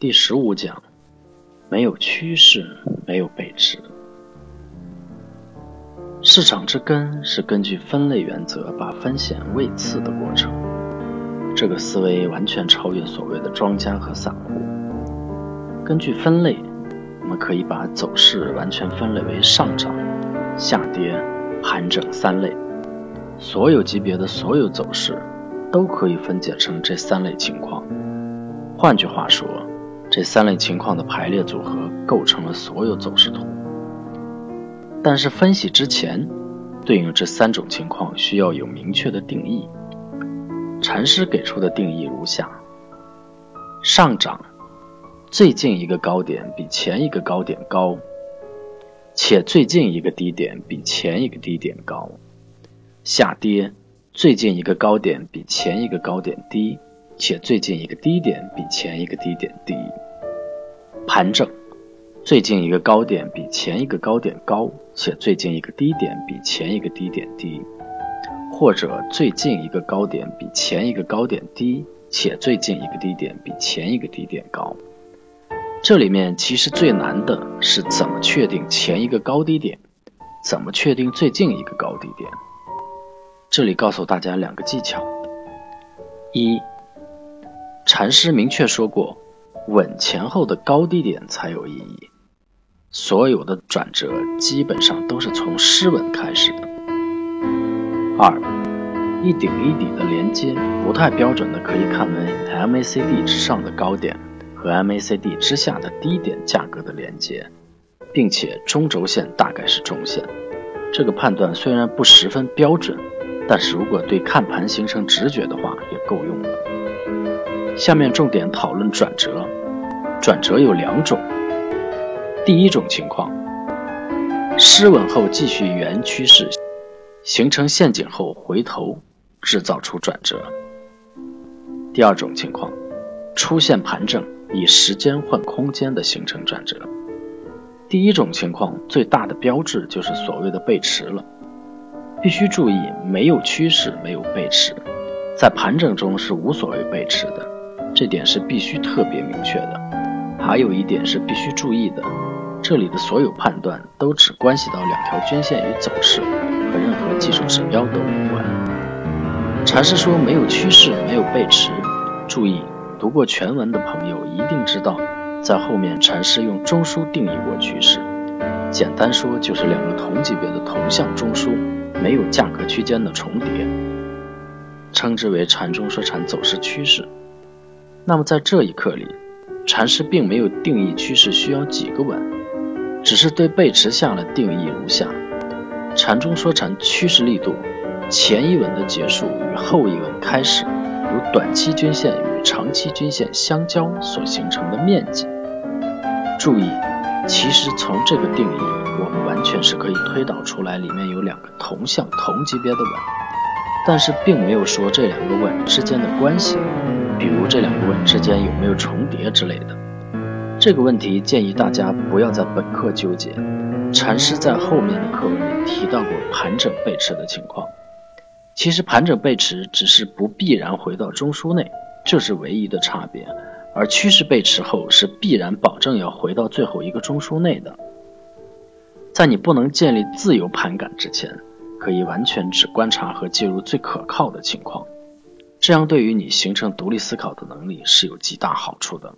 第十五讲，没有趋势，没有背驰。市场之根是根据分类原则把风险位次的过程。这个思维完全超越所谓的庄家和散户。根据分类，我们可以把走势完全分类为上涨、下跌、盘整三类。所有级别的所有走势都可以分解成这三类情况。换句话说，这三类情况的排列组合构成了所有走势图，但是分析之前，对应这三种情况需要有明确的定义。禅师给出的定义如下：上涨，最近一个高点比前一个高点高，且最近一个低点比前一个低点高；下跌，最近一个高点比前一个高点低。且最近一个低点比前一个低点低，盘整，最近一个高点比前一个高点高，且最近一个低点比前一个低点低，或者最近一个高点比前一个高点低，且最近一个低点比前一个低点高。这里面其实最难的是怎么确定前一个高低点，怎么确定最近一个高低点。这里告诉大家两个技巧：一。禅师明确说过，稳前后的高低点才有意义。所有的转折基本上都是从失稳开始的。二，一顶一底的连接不太标准的，可以看为 MACD 之上的高点和 MACD 之下的低点价格的连接，并且中轴线大概是中线。这个判断虽然不十分标准，但是如果对看盘形成直觉的话，也够用了。下面重点讨论转折。转折有两种。第一种情况，失稳后继续原趋势，形成陷阱后回头，制造出转折。第二种情况，出现盘整，以时间换空间的形成转折。第一种情况最大的标志就是所谓的背驰了。必须注意，没有趋势，没有背驰，在盘整中是无所谓背驰的。这点是必须特别明确的。还有一点是必须注意的，这里的所有判断都只关系到两条均线与走势，和任何技术指标都无关。禅师说没有趋势，没有背驰。注意，读过全文的朋友一定知道，在后面禅师用中枢定义过趋势。简单说就是两个同级别的同向中枢，没有价格区间的重叠，称之为禅中说禅走势趋势。那么在这一课里，禅师并没有定义趋势需要几个稳，只是对背驰下了定义如下：禅中说禅趋势力度，前一稳的结束与后一稳开始，如短期均线与长期均线相交所形成的面积。注意，其实从这个定义，我们完全是可以推导出来里面有两个同向同级别的稳，但是并没有说这两个稳之间的关系。比如这两个稳之间有没有重叠之类的，这个问题建议大家不要在本课纠结。禅师在后面的课文里提到过盘整背驰的情况，其实盘整背驰只是不必然回到中枢内，这是唯一的差别。而趋势背驰后是必然保证要回到最后一个中枢内的。在你不能建立自由盘感之前，可以完全只观察和介入最可靠的情况。这样对于你形成独立思考的能力是有极大好处的。